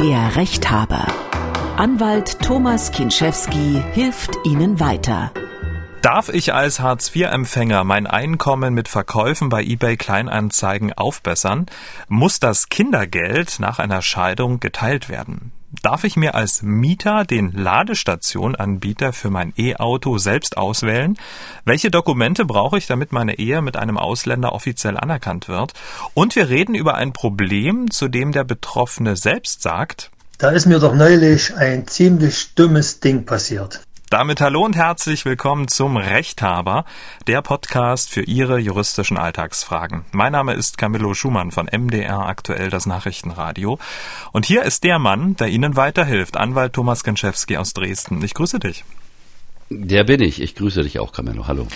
Der Rechthaber. Anwalt Thomas Kinschewski hilft Ihnen weiter. Darf ich als Hartz-IV-Empfänger mein Einkommen mit Verkäufen bei eBay Kleinanzeigen aufbessern? Muss das Kindergeld nach einer Scheidung geteilt werden? Darf ich mir als Mieter den Ladestationanbieter für mein E-Auto selbst auswählen? Welche Dokumente brauche ich, damit meine Ehe mit einem Ausländer offiziell anerkannt wird? Und wir reden über ein Problem, zu dem der Betroffene selbst sagt, da ist mir doch neulich ein ziemlich dummes Ding passiert. Damit hallo und herzlich willkommen zum Rechthaber, der Podcast für Ihre juristischen Alltagsfragen. Mein Name ist Camillo Schumann von MDR aktuell das Nachrichtenradio. Und hier ist der Mann, der Ihnen weiterhilft, Anwalt Thomas Genschewski aus Dresden. Ich grüße dich. Der bin ich. Ich grüße dich auch, Camillo. Hallo.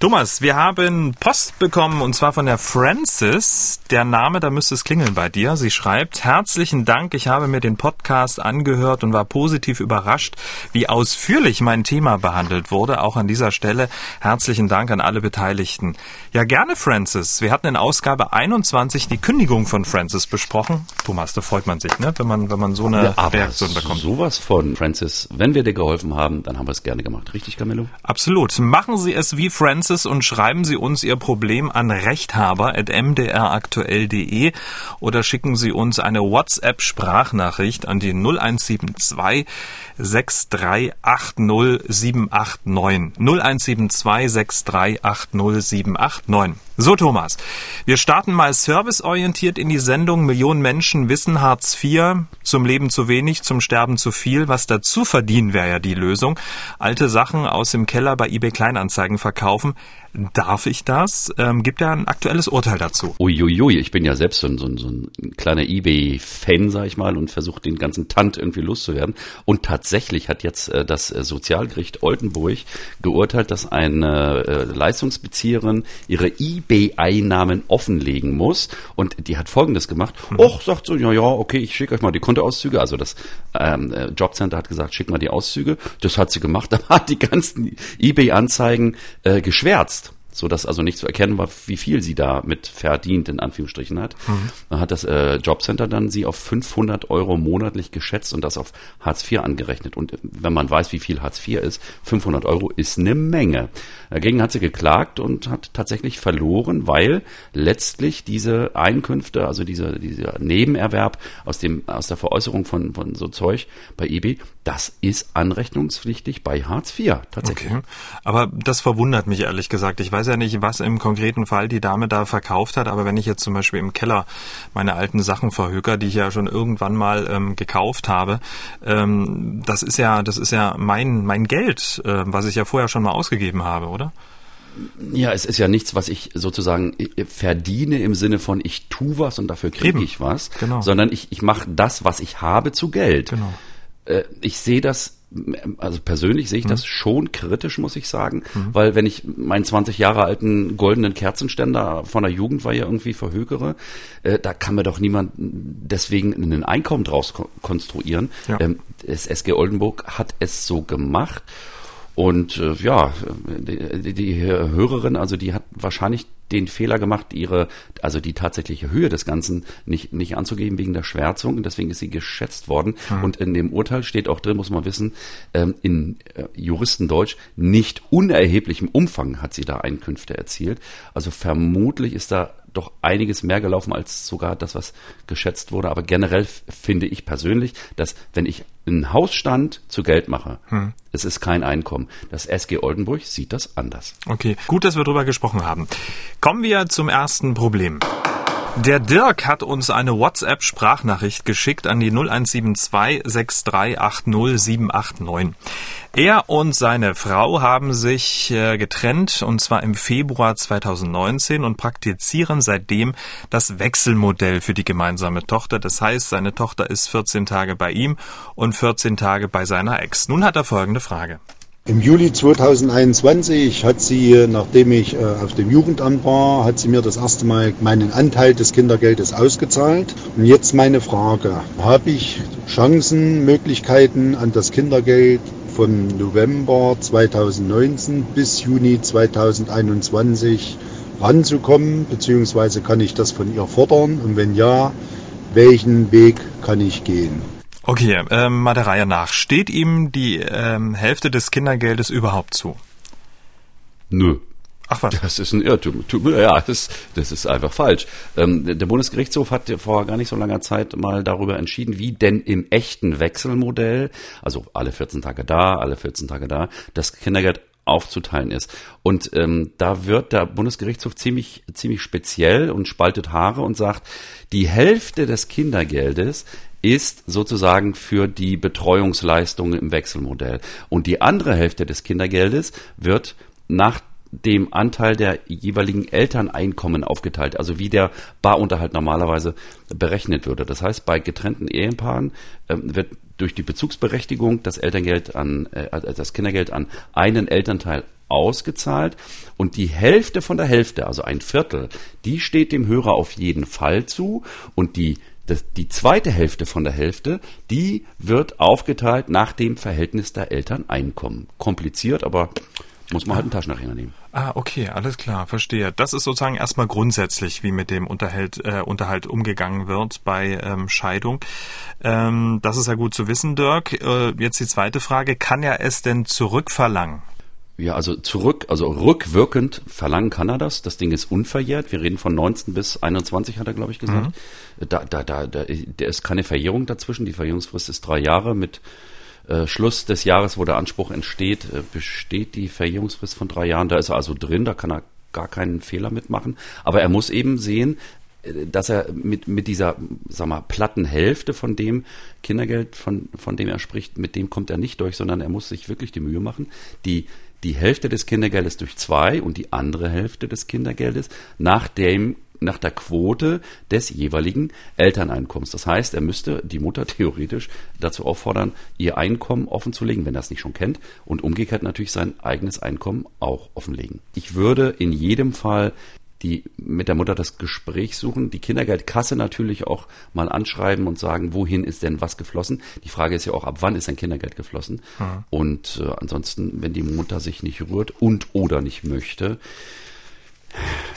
Thomas, wir haben Post bekommen und zwar von der Francis. Der Name, da müsste es klingeln bei dir. Sie schreibt, herzlichen Dank, ich habe mir den Podcast angehört und war positiv überrascht, wie ausführlich mein Thema behandelt wurde. Auch an dieser Stelle herzlichen Dank an alle Beteiligten. Ja, gerne, Francis. Wir hatten in Ausgabe 21 die Kündigung von Francis besprochen. Thomas, da freut man sich, ne? wenn, man, wenn man so eine ja, Reaktion bekommt. Sowas von Francis. Wenn wir dir geholfen haben, dann haben wir es gerne gemacht. Richtig, Camillo? Absolut. Machen Sie es wie Francis Francis und schreiben Sie uns Ihr Problem an rechthaber.mdraktuell.de oder schicken Sie uns eine WhatsApp-Sprachnachricht an die 0172 6380789. 0172 6380789. So, Thomas. Wir starten mal serviceorientiert in die Sendung. Millionen Menschen wissen Hartz IV. Zum Leben zu wenig, zum Sterben zu viel. Was dazu verdienen wäre ja die Lösung. Alte Sachen aus dem Keller bei eBay Kleinanzeigen verkaufen. Darf ich das? Ähm, gibt ja ein aktuelles Urteil dazu. Uiuiui, ich bin ja selbst so ein, so ein, so ein kleiner eBay-Fan, sag ich mal, und versuche den ganzen Tant irgendwie loszuwerden. Und tatsächlich hat jetzt äh, das Sozialgericht Oldenburg geurteilt, dass eine äh, Leistungsbezieherin ihre eBay-Einnahmen offenlegen muss. Und die hat Folgendes gemacht. Mhm. Och, sagt so, ja, ja, okay, ich schicke euch mal die Kontoauszüge. Also das ähm, äh, Jobcenter hat gesagt, schick mal die Auszüge. Das hat sie gemacht. Da hat die ganzen eBay-Anzeigen äh, geschwärzt so dass also nicht zu erkennen war, wie viel sie da mit verdient, in Anführungsstrichen hat. Mhm. Dann hat das äh, Jobcenter dann sie auf 500 Euro monatlich geschätzt und das auf Hartz IV angerechnet. Und wenn man weiß, wie viel Hartz IV ist, 500 Euro ist eine Menge. Dagegen hat sie geklagt und hat tatsächlich verloren, weil letztlich diese Einkünfte, also dieser, dieser Nebenerwerb aus dem, aus der Veräußerung von, von so Zeug bei eBay, das ist anrechnungspflichtig bei Hartz IV, tatsächlich. Okay. Aber das verwundert mich ehrlich gesagt. Ich weiß ja nicht, was im konkreten Fall die Dame da verkauft hat, aber wenn ich jetzt zum Beispiel im Keller meine alten Sachen verhöker, die ich ja schon irgendwann mal ähm, gekauft habe, ähm, das ist ja, das ist ja mein, mein Geld, äh, was ich ja vorher schon mal ausgegeben habe, oder? Ja, es ist ja nichts, was ich sozusagen verdiene im Sinne von ich tu was und dafür kriege ich was, genau. sondern ich, ich mache das, was ich habe, zu Geld. Genau. Äh, ich sehe das also persönlich sehe ich das mhm. schon kritisch, muss ich sagen, mhm. weil wenn ich meinen 20 Jahre alten goldenen Kerzenständer von der Jugendweihe irgendwie verhökere, äh, da kann mir doch niemand deswegen ein Einkommen draus konstruieren. Ja. Ähm, das SG Oldenburg hat es so gemacht und äh, ja, die, die Hörerin, also die hat wahrscheinlich den Fehler gemacht, ihre, also die tatsächliche Höhe des Ganzen nicht, nicht anzugeben wegen der Schwärzung. Und deswegen ist sie geschätzt worden. Mhm. Und in dem Urteil steht auch drin, muss man wissen, ähm, in äh, Juristendeutsch, nicht unerheblichem Umfang hat sie da Einkünfte erzielt. Also vermutlich ist da doch einiges mehr gelaufen als sogar das, was geschätzt wurde. Aber generell finde ich persönlich, dass wenn ich einen Hausstand zu Geld mache, hm. es ist kein Einkommen. Das SG Oldenburg sieht das anders. Okay, gut, dass wir darüber gesprochen haben. Kommen wir zum ersten Problem. Der Dirk hat uns eine WhatsApp-Sprachnachricht geschickt an die 0172 6380 789. Er und seine Frau haben sich äh, getrennt und zwar im Februar 2019 und praktizieren seitdem das Wechselmodell für die gemeinsame Tochter. Das heißt, seine Tochter ist 14 Tage bei ihm und 14 Tage bei seiner Ex. Nun hat er folgende Frage. Im Juli 2021 hat sie, nachdem ich äh, auf dem Jugendamt war, hat sie mir das erste Mal meinen Anteil des Kindergeldes ausgezahlt. Und jetzt meine Frage, habe ich Chancen, Möglichkeiten an das Kindergeld von November 2019 bis Juni 2021 ranzukommen, beziehungsweise kann ich das von ihr fordern und wenn ja, welchen Weg kann ich gehen? Okay, ähm, mal der Reihe nach. Steht ihm die ähm, Hälfte des Kindergeldes überhaupt zu? Nö. Ach was. Das ist ein Irrtum. Ja, das, das ist einfach falsch. Ähm, der Bundesgerichtshof hat vor gar nicht so langer Zeit mal darüber entschieden, wie denn im echten Wechselmodell, also alle 14 Tage da, alle 14 Tage da, das Kindergeld aufzuteilen ist. Und ähm, da wird der Bundesgerichtshof ziemlich, ziemlich speziell und spaltet Haare und sagt, die Hälfte des Kindergeldes ist sozusagen für die Betreuungsleistungen im Wechselmodell. Und die andere Hälfte des Kindergeldes wird nach dem Anteil der jeweiligen Elterneinkommen aufgeteilt, also wie der Barunterhalt normalerweise berechnet würde. Das heißt, bei getrennten Ehepaaren äh, wird durch die Bezugsberechtigung das Elterngeld an, äh, das Kindergeld an einen Elternteil ausgezahlt und die Hälfte von der Hälfte, also ein Viertel, die steht dem Hörer auf jeden Fall zu und die das, die zweite Hälfte von der Hälfte, die wird aufgeteilt nach dem Verhältnis der Elterneinkommen. Kompliziert, aber muss man halt einen Taschenrechner nehmen. Ah, okay, alles klar, verstehe. Das ist sozusagen erstmal grundsätzlich, wie mit dem Unterhalt, äh, Unterhalt umgegangen wird bei ähm, Scheidung. Ähm, das ist ja gut zu wissen, Dirk. Äh, jetzt die zweite Frage, kann er es denn zurückverlangen? Ja, also zurück, also rückwirkend verlangen kann er das. Das Ding ist unverjährt. Wir reden von 19 bis 21, hat er, glaube ich, gesagt. Mhm. Da, da, da, da, da ist keine Verjährung dazwischen. Die Verjährungsfrist ist drei Jahre mit äh, Schluss des Jahres, wo der Anspruch entsteht, äh, besteht die Verjährungsfrist von drei Jahren. Da ist er also drin, da kann er gar keinen Fehler mitmachen. Aber er muss eben sehen, äh, dass er mit, mit dieser, sag mal, platten Hälfte von dem Kindergeld, von, von dem er spricht, mit dem kommt er nicht durch, sondern er muss sich wirklich die Mühe machen, die, die Hälfte des Kindergeldes durch zwei und die andere Hälfte des Kindergeldes nach dem nach der Quote des jeweiligen Elterneinkommens. Das heißt, er müsste die Mutter theoretisch dazu auffordern, ihr Einkommen offenzulegen, wenn er es nicht schon kennt, und umgekehrt natürlich sein eigenes Einkommen auch offenlegen. Ich würde in jedem Fall die mit der Mutter das Gespräch suchen, die Kindergeldkasse natürlich auch mal anschreiben und sagen, wohin ist denn was geflossen? Die Frage ist ja auch, ab wann ist ein Kindergeld geflossen? Mhm. Und äh, ansonsten, wenn die Mutter sich nicht rührt und oder nicht möchte,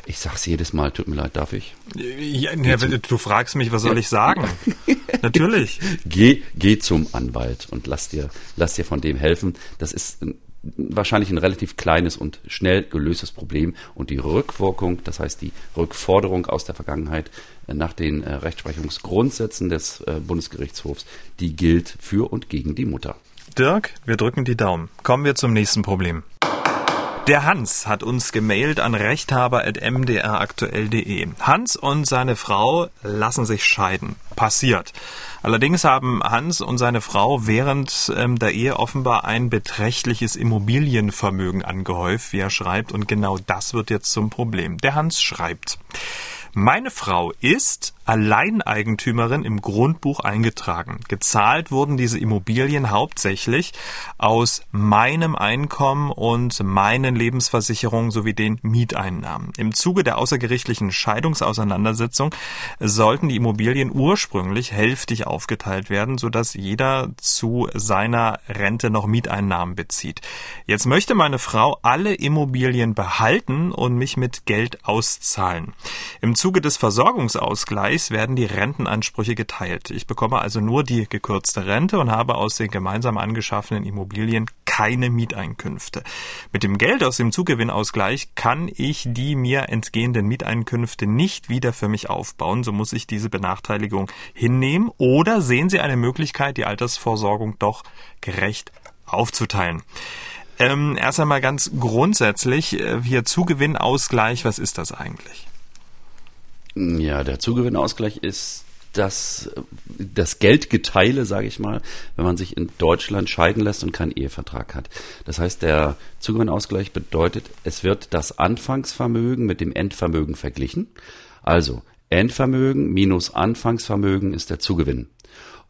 ich sag's jedes Mal, tut mir leid, darf ich? Ja, ja, du fragst mich, was soll ich sagen? Natürlich. Geh, geh zum Anwalt und lass dir, lass dir von dem helfen. Das ist ein, wahrscheinlich ein relativ kleines und schnell gelöstes Problem. Und die Rückwirkung, das heißt die Rückforderung aus der Vergangenheit äh, nach den äh, Rechtsprechungsgrundsätzen des äh, Bundesgerichtshofs, die gilt für und gegen die Mutter. Dirk, wir drücken die Daumen. Kommen wir zum nächsten Problem. Der Hans hat uns gemailt an rechthaber.mdraktuell.de. Hans und seine Frau lassen sich scheiden. Passiert. Allerdings haben Hans und seine Frau während ähm, der Ehe offenbar ein beträchtliches Immobilienvermögen angehäuft, wie er schreibt, und genau das wird jetzt zum Problem. Der Hans schreibt. Meine Frau ist Alleineigentümerin im Grundbuch eingetragen. Gezahlt wurden diese Immobilien hauptsächlich aus meinem Einkommen und meinen Lebensversicherungen sowie den Mieteinnahmen. Im Zuge der außergerichtlichen Scheidungsauseinandersetzung sollten die Immobilien ursprünglich hälftig aufgeteilt werden, sodass jeder zu seiner Rente noch Mieteinnahmen bezieht. Jetzt möchte meine Frau alle Immobilien behalten und mich mit Geld auszahlen. Im Zuge des Versorgungsausgleichs Vergleichs werden die Rentenansprüche geteilt. Ich bekomme also nur die gekürzte Rente und habe aus den gemeinsam angeschaffenen Immobilien keine Mieteinkünfte. Mit dem Geld aus dem Zugewinnausgleich kann ich die mir entgehenden Mieteinkünfte nicht wieder für mich aufbauen. So muss ich diese Benachteiligung hinnehmen. Oder sehen Sie eine Möglichkeit, die Altersvorsorgung doch gerecht aufzuteilen? Ähm, erst einmal ganz grundsätzlich, äh, hier Zugewinnausgleich, was ist das eigentlich? Ja, der Zugewinnausgleich ist das, das Geldgeteile, sage ich mal, wenn man sich in Deutschland scheiden lässt und keinen Ehevertrag hat. Das heißt, der Zugewinnausgleich bedeutet, es wird das Anfangsvermögen mit dem Endvermögen verglichen. Also Endvermögen minus Anfangsvermögen ist der Zugewinn.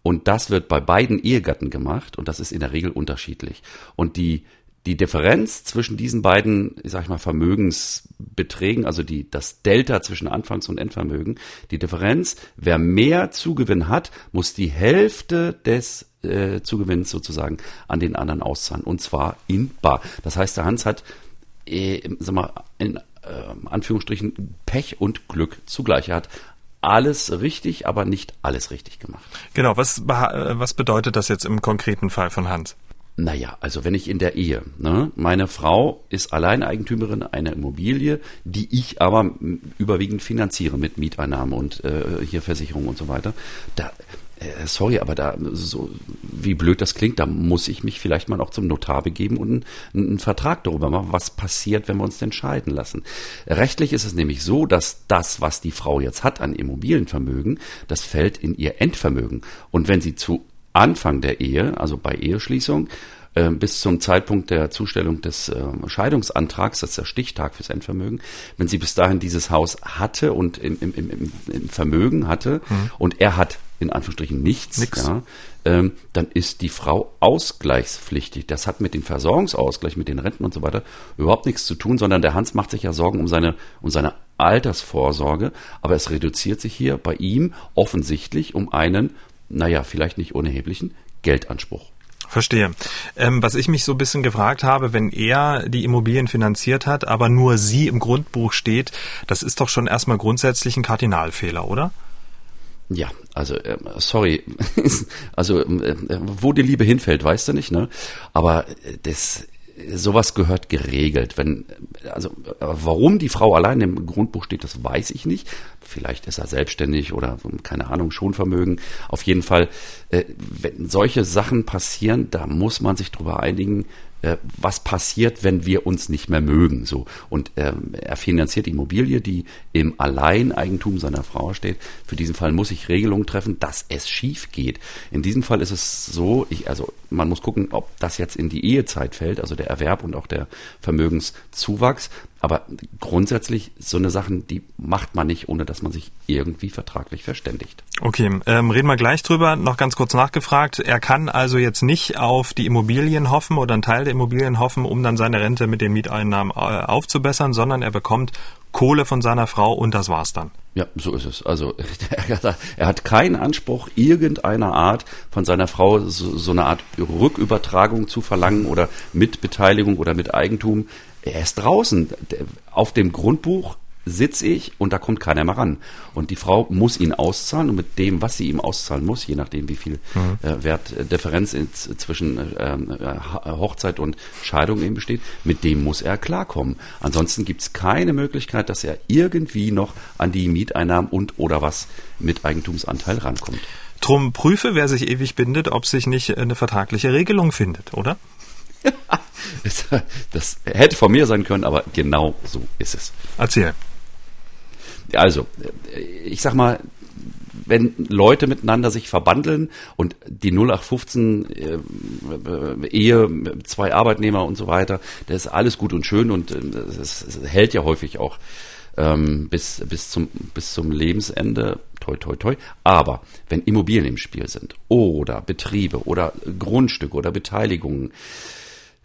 Und das wird bei beiden Ehegatten gemacht und das ist in der Regel unterschiedlich. Und die die Differenz zwischen diesen beiden, ich sag mal, Vermögensbeträgen, also die, das Delta zwischen Anfangs- und Endvermögen, die Differenz, wer mehr Zugewinn hat, muss die Hälfte des äh, Zugewinns sozusagen an den anderen auszahlen. Und zwar in bar. Das heißt, der Hans hat, äh, sag mal, in äh, Anführungsstrichen Pech und Glück zugleich. Er hat alles richtig, aber nicht alles richtig gemacht. Genau, was, äh, was bedeutet das jetzt im konkreten Fall von Hans? Naja, also wenn ich in der Ehe, ne, meine Frau ist Alleineigentümerin einer Immobilie, die ich aber überwiegend finanziere mit Mieteinnahmen und äh, hier Versicherung und so weiter. Da, äh, sorry, aber da, so wie blöd das klingt, da muss ich mich vielleicht mal auch zum Notar begeben und einen, einen Vertrag darüber machen, was passiert, wenn wir uns denn scheiden lassen. Rechtlich ist es nämlich so, dass das, was die Frau jetzt hat an Immobilienvermögen, das fällt in ihr Endvermögen. Und wenn sie zu Anfang der Ehe, also bei Eheschließung, äh, bis zum Zeitpunkt der Zustellung des äh, Scheidungsantrags, das ist der Stichtag fürs Endvermögen, wenn sie bis dahin dieses Haus hatte und im, im, im, im Vermögen hatte mhm. und er hat in Anführungsstrichen nichts, Nix. ja, ähm, dann ist die Frau ausgleichspflichtig. Das hat mit dem Versorgungsausgleich, mit den Renten und so weiter überhaupt nichts zu tun, sondern der Hans macht sich ja Sorgen um seine, um seine Altersvorsorge, aber es reduziert sich hier bei ihm offensichtlich um einen naja, vielleicht nicht unerheblichen Geldanspruch. Verstehe. Ähm, was ich mich so ein bisschen gefragt habe, wenn er die Immobilien finanziert hat, aber nur sie im Grundbuch steht, das ist doch schon erstmal grundsätzlich ein Kardinalfehler, oder? Ja, also äh, sorry, also äh, wo die Liebe hinfällt, weißt du nicht, ne? Aber das sowas gehört geregelt. Wenn, also warum die Frau allein im Grundbuch steht, das weiß ich nicht. Vielleicht ist er selbstständig oder keine Ahnung, Schonvermögen. Auf jeden Fall, äh, wenn solche Sachen passieren, da muss man sich drüber einigen, äh, was passiert, wenn wir uns nicht mehr mögen. So und ähm, er finanziert Immobilie, die im Alleineigentum seiner Frau steht. Für diesen Fall muss ich Regelungen treffen, dass es schief geht. In diesem Fall ist es so, ich, also man muss gucken, ob das jetzt in die Ehezeit fällt, also der Erwerb und auch der Vermögenszuwachs. Aber grundsätzlich so eine Sachen, die macht man nicht, ohne dass man sich irgendwie vertraglich verständigt. Okay, ähm, reden wir gleich drüber. Noch ganz kurz nachgefragt. Er kann also jetzt nicht auf die Immobilien hoffen oder einen Teil der Immobilien hoffen, um dann seine Rente mit den Mieteinnahmen äh, aufzubessern, sondern er bekommt Kohle von seiner Frau und das war's dann. Ja, so ist es. Also er hat keinen Anspruch irgendeiner Art von seiner Frau so, so eine Art Rückübertragung zu verlangen oder Mitbeteiligung oder mit Eigentum er ist draußen. Auf dem Grundbuch sitze ich und da kommt keiner mehr ran. Und die Frau muss ihn auszahlen und mit dem, was sie ihm auszahlen muss, je nachdem, wie viel mhm. äh, Wertdifferenz zwischen ähm, äh, Hochzeit und Scheidung eben besteht, mit dem muss er klarkommen. Ansonsten gibt es keine Möglichkeit, dass er irgendwie noch an die Mieteinnahmen und oder was mit Eigentumsanteil rankommt. Drum prüfe, wer sich ewig bindet, ob sich nicht eine vertragliche Regelung findet, oder? das, hätte von mir sein können, aber genau so ist es. Erzähl. Also, ich sag mal, wenn Leute miteinander sich verbandeln und die 0815 äh, Ehe, zwei Arbeitnehmer und so weiter, das ist alles gut und schön und äh, es hält ja häufig auch ähm, bis, bis, zum, bis zum Lebensende, toi, toi, toi. Aber wenn Immobilien im Spiel sind oder Betriebe oder Grundstücke oder Beteiligungen,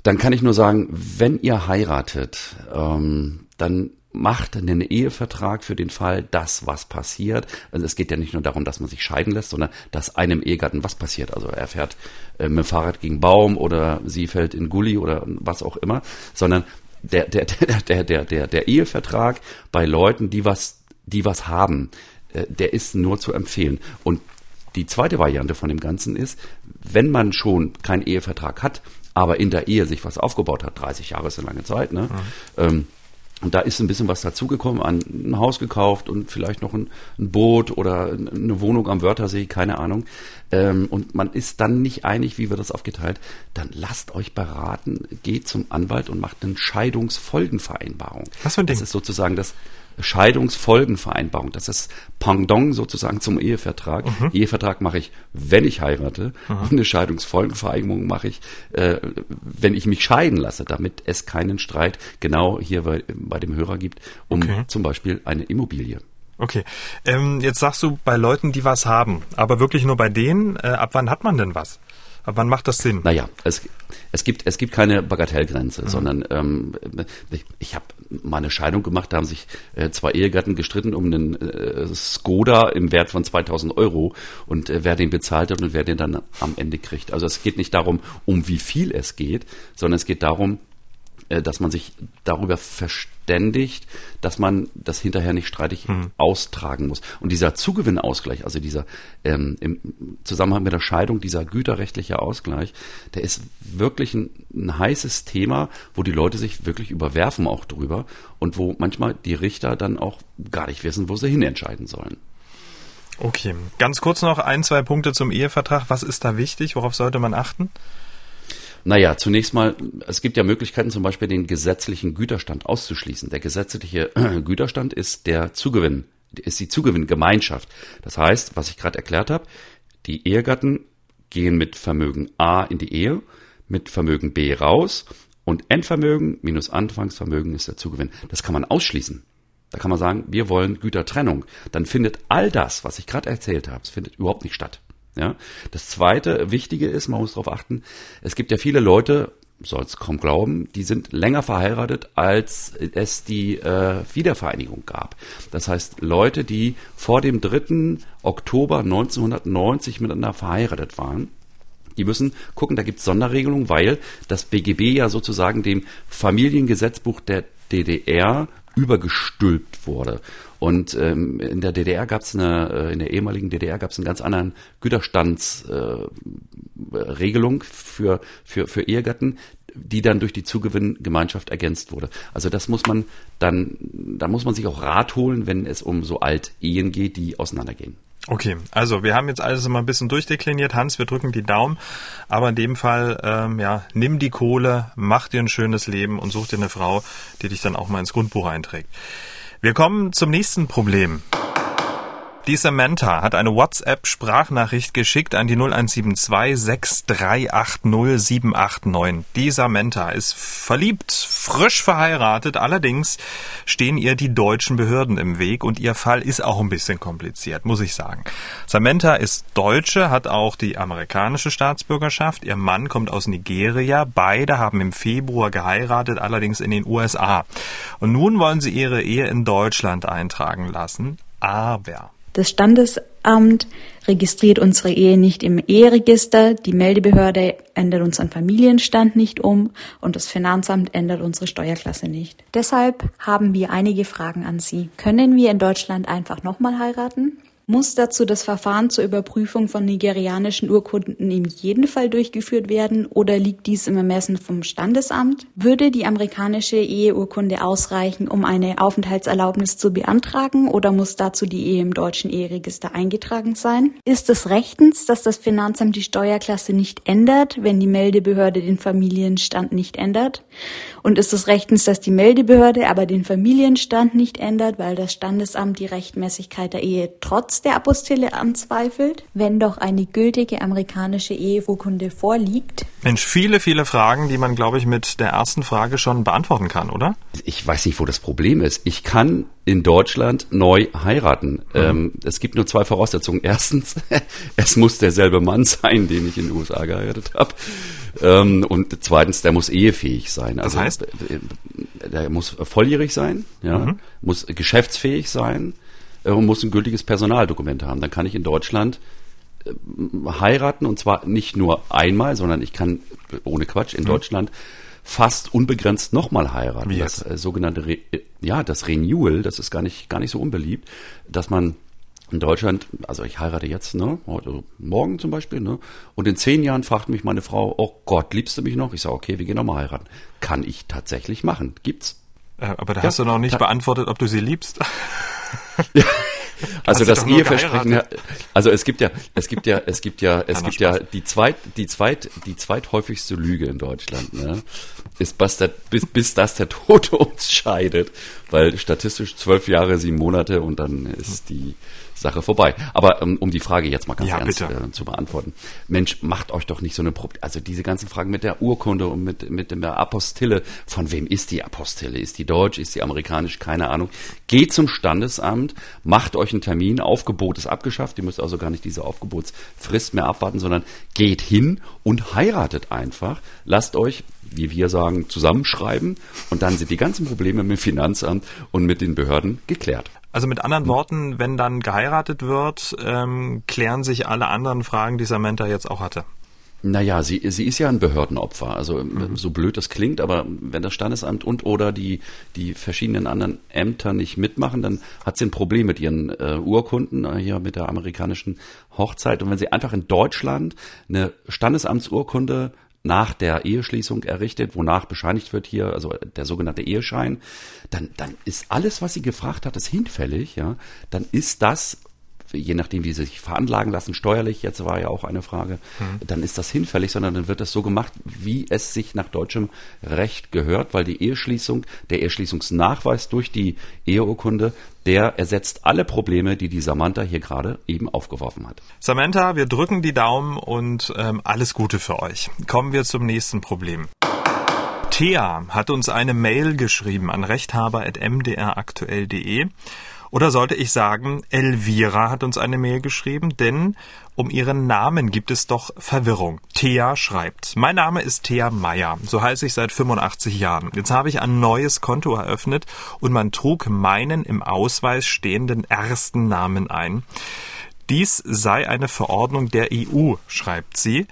dann kann ich nur sagen, wenn ihr heiratet, ähm, dann macht einen Ehevertrag für den Fall, dass was passiert. Also es geht ja nicht nur darum, dass man sich scheiden lässt, sondern dass einem Ehegatten was passiert. Also er fährt äh, mit dem Fahrrad gegen Baum oder sie fällt in Gully oder was auch immer, sondern der, der, der, der, der, der, der Ehevertrag bei Leuten, die was, die was haben, äh, der ist nur zu empfehlen. Und die zweite Variante von dem Ganzen ist, wenn man schon keinen Ehevertrag hat, aber in der Ehe sich was aufgebaut hat, 30 Jahre ist eine lange Zeit, ne? Mhm. Ähm, und da ist ein bisschen was dazugekommen, ein Haus gekauft und vielleicht noch ein, ein, Boot oder eine Wohnung am Wörthersee, keine Ahnung. Ähm, und man ist dann nicht einig, wie wird das aufgeteilt. Dann lasst euch beraten, geht zum Anwalt und macht eine Scheidungsfolgenvereinbarung. Was für ein Ding? Das ist sozusagen das, Scheidungsfolgenvereinbarung. Das ist Pendant sozusagen zum Ehevertrag. Mhm. Ehevertrag mache ich, wenn ich heirate. Mhm. Und eine Scheidungsfolgenvereinbarung mache ich, äh, wenn ich mich scheiden lasse, damit es keinen Streit genau hier bei, bei dem Hörer gibt, um okay. zum Beispiel eine Immobilie. Okay. Ähm, jetzt sagst du bei Leuten, die was haben, aber wirklich nur bei denen, äh, ab wann hat man denn was? Aber wann macht das Sinn? Naja, es, es, gibt, es gibt keine Bagatellgrenze, mhm. sondern ähm, ich, ich habe mal eine Scheidung gemacht, da haben sich äh, zwei Ehegatten gestritten um einen äh, Skoda im Wert von 2000 Euro und äh, wer den bezahlt hat und wer den dann am Ende kriegt. Also es geht nicht darum, um wie viel es geht, sondern es geht darum, dass man sich darüber verständigt, dass man das hinterher nicht streitig mhm. austragen muss. Und dieser Zugewinnausgleich, also dieser ähm, im Zusammenhang mit der Scheidung, dieser güterrechtliche Ausgleich, der ist wirklich ein, ein heißes Thema, wo die Leute sich wirklich überwerfen auch drüber und wo manchmal die Richter dann auch gar nicht wissen, wo sie hinentscheiden sollen. Okay, ganz kurz noch ein, zwei Punkte zum Ehevertrag. Was ist da wichtig? Worauf sollte man achten? Naja, zunächst mal, es gibt ja Möglichkeiten, zum Beispiel den gesetzlichen Güterstand auszuschließen. Der gesetzliche Güterstand ist der Zugewinn, ist die Zugewinngemeinschaft. Das heißt, was ich gerade erklärt habe, die Ehegatten gehen mit Vermögen A in die Ehe, mit Vermögen B raus und Endvermögen minus Anfangsvermögen ist der Zugewinn. Das kann man ausschließen. Da kann man sagen, wir wollen Gütertrennung. Dann findet all das, was ich gerade erzählt habe, findet überhaupt nicht statt. Ja? Das zweite Wichtige ist, man muss darauf achten, es gibt ja viele Leute, soll es kaum glauben, die sind länger verheiratet, als es die äh, Wiedervereinigung gab. Das heißt, Leute, die vor dem 3. Oktober 1990 miteinander verheiratet waren, die müssen gucken, da gibt es Sonderregelungen, weil das BGB ja sozusagen dem Familiengesetzbuch der DDR übergestülpt wurde. Und ähm, in der DDR gab es eine, äh, in der ehemaligen DDR gab es einen ganz anderen Güterstandsregelung äh, für, für, für Ehegatten, die dann durch die Zugewinngemeinschaft ergänzt wurde. Also das muss man dann, da muss man sich auch Rat holen, wenn es um so alt Ehen geht, die auseinandergehen. Okay, also wir haben jetzt alles immer ein bisschen durchdekliniert. Hans, wir drücken die Daumen. Aber in dem Fall, ähm, ja, nimm die Kohle, mach dir ein schönes Leben und such dir eine Frau, die dich dann auch mal ins Grundbuch einträgt. Wir kommen zum nächsten Problem. Die Samantha hat eine WhatsApp-Sprachnachricht geschickt an die 0172 6380 789. Die Samantha ist verliebt, frisch verheiratet, allerdings stehen ihr die deutschen Behörden im Weg und ihr Fall ist auch ein bisschen kompliziert, muss ich sagen. Samantha ist Deutsche, hat auch die amerikanische Staatsbürgerschaft, ihr Mann kommt aus Nigeria, beide haben im Februar geheiratet, allerdings in den USA. Und nun wollen sie ihre Ehe in Deutschland eintragen lassen, aber das Standesamt registriert unsere Ehe nicht im Eheregister, die Meldebehörde ändert unseren Familienstand nicht um und das Finanzamt ändert unsere Steuerklasse nicht. Deshalb haben wir einige Fragen an Sie. Können wir in Deutschland einfach nochmal heiraten? Muss dazu das Verfahren zur Überprüfung von nigerianischen Urkunden in jedem Fall durchgeführt werden oder liegt dies im Ermessen vom Standesamt? Würde die amerikanische Eheurkunde ausreichen, um eine Aufenthaltserlaubnis zu beantragen oder muss dazu die Ehe im deutschen Eheregister eingetragen sein? Ist es rechtens, dass das Finanzamt die Steuerklasse nicht ändert, wenn die Meldebehörde den Familienstand nicht ändert? Und ist es rechtens, dass die Meldebehörde aber den Familienstand nicht ändert, weil das Standesamt die Rechtmäßigkeit der Ehe trotz trotz der Apostille anzweifelt, wenn doch eine gültige amerikanische Eheurkunde vorliegt? Mensch, viele, viele Fragen, die man, glaube ich, mit der ersten Frage schon beantworten kann, oder? Ich weiß nicht, wo das Problem ist. Ich kann in Deutschland neu heiraten. Mhm. Ähm, es gibt nur zwei Voraussetzungen. Erstens, es muss derselbe Mann sein, den ich in den USA geheiratet habe. Ähm, und zweitens, der muss ehefähig sein. Also, das heißt? Der muss volljährig sein, ja, mhm. muss geschäftsfähig sein äh, und muss ein gültiges Personaldokument haben. Dann kann ich in Deutschland äh, heiraten und zwar nicht nur einmal, sondern ich kann ohne Quatsch in mhm. Deutschland fast unbegrenzt nochmal heiraten. Wie das äh, sogenannte Re ja das Renewal, das ist gar nicht gar nicht so unbeliebt, dass man in Deutschland, also ich heirate jetzt, ne, heute, morgen zum Beispiel, ne, und in zehn Jahren fragt mich meine Frau, oh Gott, liebst du mich noch? Ich sage, okay, wir gehen nochmal heiraten. Kann ich tatsächlich machen, gibt's. Äh, aber da ja, hast du noch nicht beantwortet, ob du sie liebst. Ja. Also das Eheversprechen, also es gibt ja, es gibt ja, es gibt ja, es gibt ja die zweit, die zweit, die zweithäufigste Lüge in Deutschland, ne, ist bis, der, bis, bis das der Tote uns scheidet, weil statistisch zwölf Jahre, sieben Monate und dann ist die Sache vorbei. Aber um, ähm, um die Frage jetzt mal ganz ja, ernst äh, zu beantworten. Mensch, macht euch doch nicht so eine Pro also diese ganzen Fragen mit der Urkunde und mit mit der Apostille. Von wem ist die Apostille? Ist die deutsch? Ist die amerikanisch? Keine Ahnung. Geht zum Standesamt, macht euch einen Termin. Aufgebot ist abgeschafft. Ihr müsst also gar nicht diese Aufgebotsfrist mehr abwarten, sondern geht hin und heiratet einfach. Lasst euch wie wir sagen, zusammenschreiben und dann sind die ganzen Probleme mit dem Finanzamt und mit den Behörden geklärt. Also mit anderen Worten, wenn dann geheiratet wird, ähm, klären sich alle anderen Fragen, die Samantha jetzt auch hatte. Naja, sie, sie ist ja ein Behördenopfer. Also mhm. so blöd das klingt, aber wenn das Standesamt und oder die, die verschiedenen anderen Ämter nicht mitmachen, dann hat sie ein Problem mit ihren äh, Urkunden, äh, hier mit der amerikanischen Hochzeit. Und wenn sie einfach in Deutschland eine Standesamtsurkunde nach der Eheschließung errichtet, wonach bescheinigt wird hier, also der sogenannte Eheschein, dann, dann ist alles, was sie gefragt hat, ist hinfällig, ja, dann ist das je nachdem, wie sie sich veranlagen lassen, steuerlich, jetzt war ja auch eine Frage, mhm. dann ist das hinfällig, sondern dann wird das so gemacht, wie es sich nach deutschem Recht gehört, weil die Eheschließung, der Eheschließungsnachweis durch die Eheurkunde, der ersetzt alle Probleme, die die Samantha hier gerade eben aufgeworfen hat. Samantha, wir drücken die Daumen und ähm, alles Gute für euch. Kommen wir zum nächsten Problem. Thea hat uns eine Mail geschrieben an rechthaber.mdraktuell.de oder sollte ich sagen, Elvira hat uns eine Mail geschrieben, denn um ihren Namen gibt es doch Verwirrung. Thea schreibt, mein Name ist Thea Meyer, so heiße ich seit 85 Jahren. Jetzt habe ich ein neues Konto eröffnet und man trug meinen im Ausweis stehenden ersten Namen ein. Dies sei eine Verordnung der EU, schreibt sie.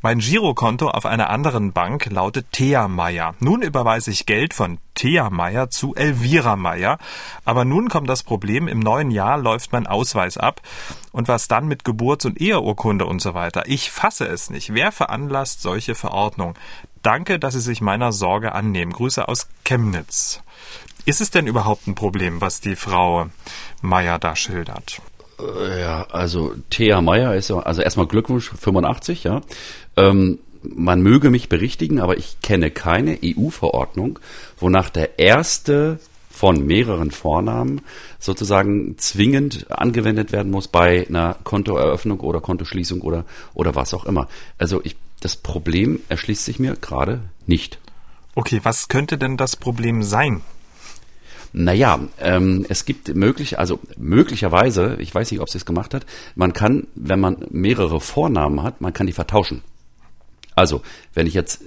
Mein Girokonto auf einer anderen Bank lautet Thea Meier. Nun überweise ich Geld von Thea Meier zu Elvira Meier. Aber nun kommt das Problem, im neuen Jahr läuft mein Ausweis ab. Und was dann mit Geburts- und Eheurkunde und so weiter? Ich fasse es nicht. Wer veranlasst solche Verordnung? Danke, dass Sie sich meiner Sorge annehmen. Grüße aus Chemnitz. Ist es denn überhaupt ein Problem, was die Frau Meier da schildert? Äh, ja, also Thea Meyer ist ja, also erstmal Glückwunsch, 85, ja. Ähm, man möge mich berichtigen, aber ich kenne keine EU-Verordnung, wonach der erste von mehreren Vornamen sozusagen zwingend angewendet werden muss bei einer Kontoeröffnung oder Kontoschließung oder, oder was auch immer. Also ich, das Problem erschließt sich mir gerade nicht. Okay, was könnte denn das Problem sein? Naja, ähm, es gibt möglich, also möglicherweise, ich weiß nicht, ob sie es gemacht hat, man kann, wenn man mehrere Vornamen hat, man kann die vertauschen. Also, wenn ich jetzt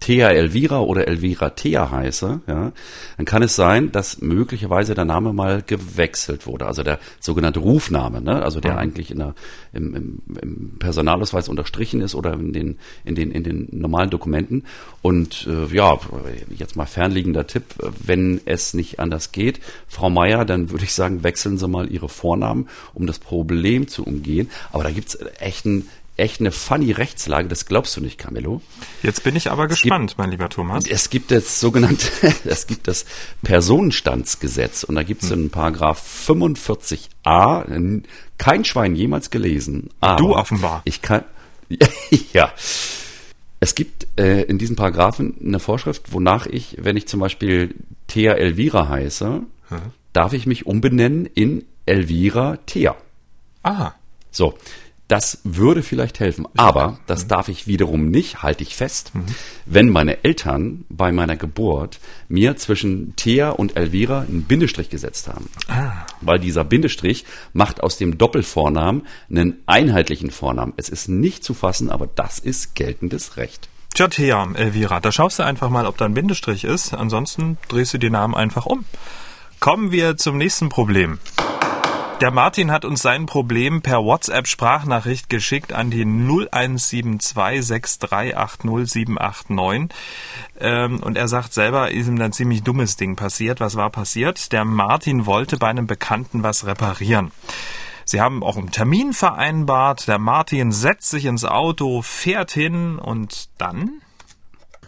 Thea Elvira oder Elvira Thea heiße, ja, dann kann es sein, dass möglicherweise der Name mal gewechselt wurde. Also der sogenannte Rufname, ne? also der mhm. eigentlich in der, im, im, im Personalausweis unterstrichen ist oder in den, in den, in den normalen Dokumenten. Und äh, ja, jetzt mal fernliegender Tipp, wenn es nicht anders geht, Frau Meier, dann würde ich sagen, wechseln Sie mal Ihre Vornamen, um das Problem zu umgehen. Aber da gibt's echt einen echt eine funny Rechtslage, das glaubst du nicht, Camillo. Jetzt bin ich aber es gespannt, gibt, mein lieber Thomas. Es gibt das sogenannte, es gibt das Personenstandsgesetz und da gibt es hm. in Paragraph 45a, kein Schwein jemals gelesen. Du offenbar. Ich kann, ja. Es gibt äh, in diesem Paragraphen eine Vorschrift, wonach ich, wenn ich zum Beispiel Thea Elvira heiße, hm. darf ich mich umbenennen in Elvira Thea. Ah. So, das würde vielleicht helfen, aber das mhm. darf ich wiederum nicht, halte ich fest, mhm. wenn meine Eltern bei meiner Geburt mir zwischen Thea und Elvira einen Bindestrich gesetzt haben. Ah. Weil dieser Bindestrich macht aus dem Doppelvornamen einen einheitlichen Vornamen. Es ist nicht zu fassen, aber das ist geltendes Recht. Tja, Thea, Elvira, da schaust du einfach mal, ob da ein Bindestrich ist. Ansonsten drehst du die Namen einfach um. Kommen wir zum nächsten Problem. Der Martin hat uns sein Problem per WhatsApp-Sprachnachricht geschickt an die 01726380789. Ähm, und er sagt selber, ist ihm ein ziemlich dummes Ding passiert. Was war passiert? Der Martin wollte bei einem Bekannten was reparieren. Sie haben auch einen Termin vereinbart. Der Martin setzt sich ins Auto, fährt hin und dann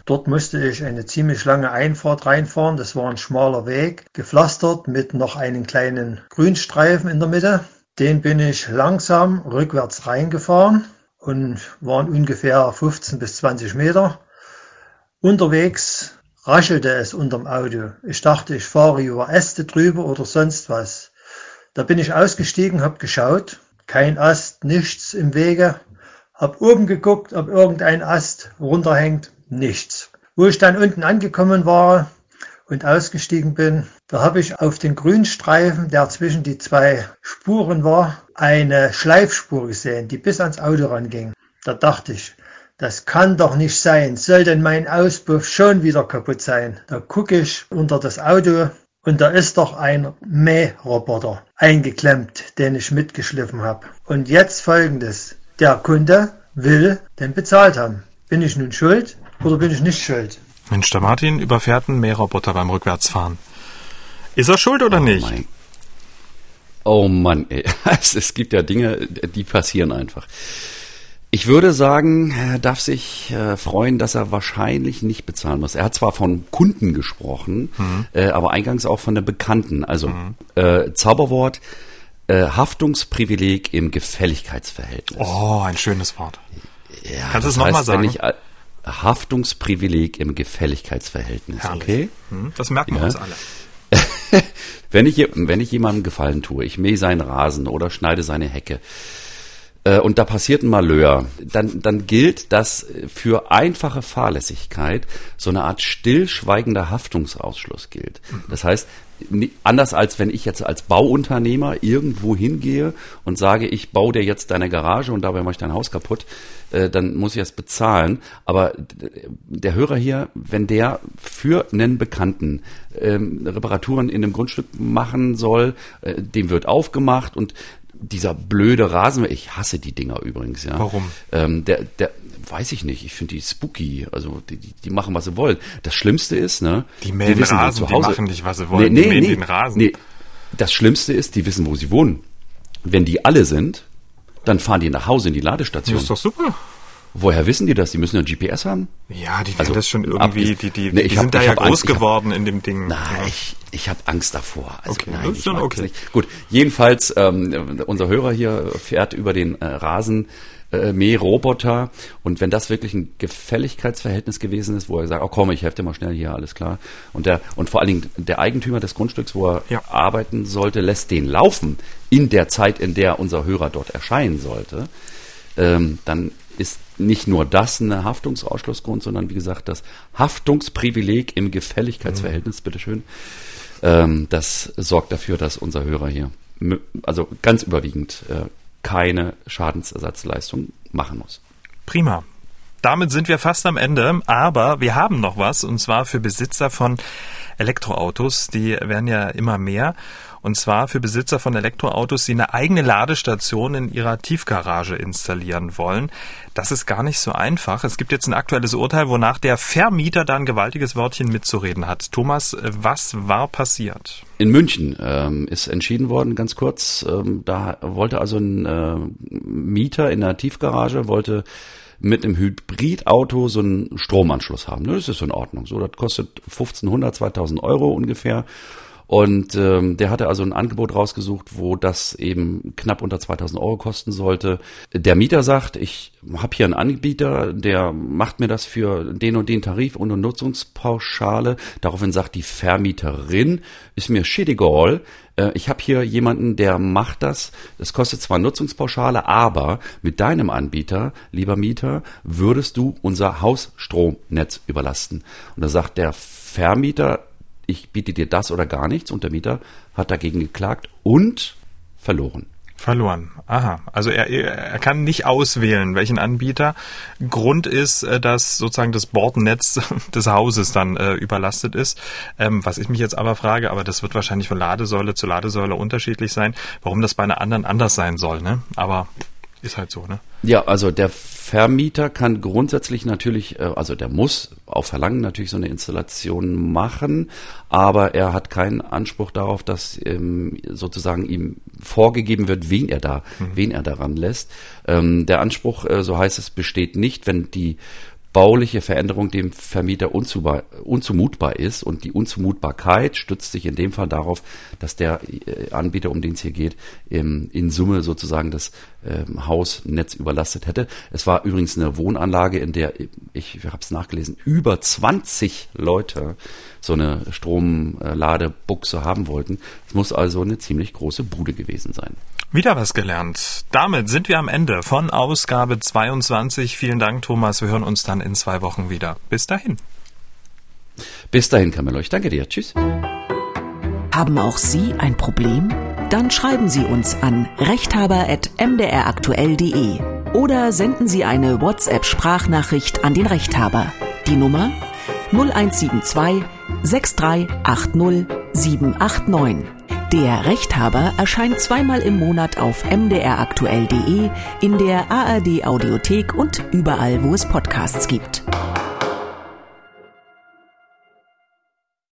Dort musste ich eine ziemlich lange Einfahrt reinfahren. Das war ein schmaler Weg, gepflastert mit noch einem kleinen Grünstreifen in der Mitte. Den bin ich langsam rückwärts reingefahren und waren ungefähr 15 bis 20 Meter. Unterwegs raschelte es unterm Auto. Ich dachte, ich fahre über Äste drüber oder sonst was. Da bin ich ausgestiegen, habe geschaut. Kein Ast, nichts im Wege. Hab oben geguckt, ob irgendein Ast runterhängt nichts. Wo ich dann unten angekommen war und ausgestiegen bin, da habe ich auf den Grünstreifen, der zwischen die zwei Spuren war, eine Schleifspur gesehen, die bis ans Auto ranging. Da dachte ich, das kann doch nicht sein. Soll denn mein Auspuff schon wieder kaputt sein? Da gucke ich unter das Auto und da ist doch ein Mähroboter eingeklemmt, den ich mitgeschliffen habe. Und jetzt folgendes. Der Kunde will, denn bezahlt haben. Bin ich nun schuld oder bin ich nicht schuld? Mensch, der Martin überfährt einen Mähroboter beim Rückwärtsfahren. Ist er schuld oder oh nicht? Mein. Oh Mann, ey. es gibt ja Dinge, die passieren einfach. Ich würde sagen, er darf sich äh, freuen, dass er wahrscheinlich nicht bezahlen muss. Er hat zwar von Kunden gesprochen, mhm. äh, aber eingangs auch von der Bekannten. Also mhm. äh, Zauberwort, äh, Haftungsprivileg im Gefälligkeitsverhältnis. Oh, ein schönes Wort. Ja, Kannst du es nochmal sagen? Wenn ich, Haftungsprivileg im Gefälligkeitsverhältnis, Herrlich. okay? Mhm. Das merken wir ja. uns alle. wenn, ich, wenn ich jemandem Gefallen tue, ich mähe seinen Rasen oder schneide seine Hecke, äh, und da passiert ein Malheur, dann, dann gilt, dass für einfache Fahrlässigkeit so eine Art stillschweigender Haftungsausschluss gilt. Das heißt, anders als wenn ich jetzt als Bauunternehmer irgendwo hingehe und sage, ich baue dir jetzt deine Garage und dabei mache ich dein Haus kaputt, äh, dann muss ich es bezahlen. Aber der Hörer hier, wenn der für einen Bekannten ähm, Reparaturen in dem Grundstück machen soll, äh, dem wird aufgemacht und dieser blöde Rasen, ich hasse die Dinger übrigens, ja. Warum? Ähm, der, der, weiß ich nicht, ich finde die spooky, also die, die machen, was sie wollen. Das Schlimmste ist, ne? Die mähen die wissen, Rasen, zu Hause, die machen nicht, was sie wollen, nee, nee, die mähen nee, den Rasen. Nee. Das Schlimmste ist, die wissen, wo sie wohnen. Wenn die alle sind, dann fahren die nach Hause in die Ladestation. Das ist doch super. Woher wissen die das? Die müssen ein GPS haben? Ja, die werden also, das schon irgendwie, die, die, nee, die hab, sind da ja groß Angst, geworden hab, in dem Ding. Nein, ja. ich, ich habe Angst davor. Also, okay, nein, schon okay. Gut, jedenfalls, ähm, unser Hörer hier fährt über den äh, Rasen äh, Mähroboter und wenn das wirklich ein Gefälligkeitsverhältnis gewesen ist, wo er sagt, oh komm, ich helfe dir mal schnell hier, alles klar. Und der und vor allen Dingen der Eigentümer des Grundstücks, wo er ja. arbeiten sollte, lässt den laufen in der Zeit, in der unser Hörer dort erscheinen sollte, ähm, dann ist nicht nur das ein Haftungsausschlussgrund, sondern wie gesagt das Haftungsprivileg im Gefälligkeitsverhältnis, mhm. bitteschön. Ähm, das sorgt dafür, dass unser Hörer hier, also ganz überwiegend, äh, keine Schadensersatzleistung machen muss. Prima. Damit sind wir fast am Ende, aber wir haben noch was, und zwar für Besitzer von Elektroautos. Die werden ja immer mehr. Und zwar für Besitzer von Elektroautos, die eine eigene Ladestation in ihrer Tiefgarage installieren wollen. Das ist gar nicht so einfach. Es gibt jetzt ein aktuelles Urteil, wonach der Vermieter da ein gewaltiges Wörtchen mitzureden hat. Thomas, was war passiert? In München ähm, ist entschieden worden, ganz kurz. Ähm, da wollte also ein äh, Mieter in der Tiefgarage, wollte mit einem Hybridauto so einen Stromanschluss haben. Das ist in Ordnung. So, das kostet 1500, 2000 Euro ungefähr. Und ähm, der hatte also ein Angebot rausgesucht, wo das eben knapp unter 2000 Euro kosten sollte. Der Mieter sagt, ich habe hier einen Anbieter, der macht mir das für den und den Tarif und eine Nutzungspauschale. Daraufhin sagt die Vermieterin, ist mir shit egal, äh, ich habe hier jemanden, der macht das. Das kostet zwar Nutzungspauschale, aber mit deinem Anbieter, lieber Mieter, würdest du unser Hausstromnetz überlasten. Und da sagt der Vermieter, ich biete dir das oder gar nichts und der Mieter hat dagegen geklagt und verloren. Verloren. Aha. Also er, er kann nicht auswählen, welchen Anbieter. Grund ist, äh, dass sozusagen das Bordnetz des Hauses dann äh, überlastet ist. Ähm, was ich mich jetzt aber frage, aber das wird wahrscheinlich von Ladesäule zu Ladesäule unterschiedlich sein, warum das bei einer anderen anders sein soll. Ne? Aber ist halt so, ne? Ja, also der Vermieter kann grundsätzlich natürlich, äh, also der muss auf Verlangen natürlich so eine Installation machen, aber er hat keinen Anspruch darauf, dass ähm, sozusagen ihm vorgegeben wird, wen er da, mhm. wen er daran lässt. Ähm, der Anspruch, äh, so heißt es, besteht nicht, wenn die bauliche Veränderung dem Vermieter unzumutbar ist und die Unzumutbarkeit stützt sich in dem Fall darauf, dass der äh, Anbieter, um den es hier geht, in Summe sozusagen das ähm, Hausnetz überlastet hätte. Es war übrigens eine Wohnanlage, in der, ich habe es nachgelesen, über 20 Leute so eine Stromladebuchse haben wollten. Es muss also eine ziemlich große Bude gewesen sein. Wieder was gelernt. Damit sind wir am Ende von Ausgabe 22. Vielen Dank, Thomas. Wir hören uns dann in zwei Wochen wieder. Bis dahin. Bis dahin, Camillo. Ich danke dir. Tschüss. Haben auch Sie ein Problem? Dann schreiben Sie uns an rechthaber.mdraktuell.de oder senden Sie eine WhatsApp-Sprachnachricht an den Rechthaber. Die Nummer 0172 6380 789. Der Rechthaber erscheint zweimal im Monat auf mdraktuell.de, in der ARD Audiothek und überall, wo es Podcasts gibt.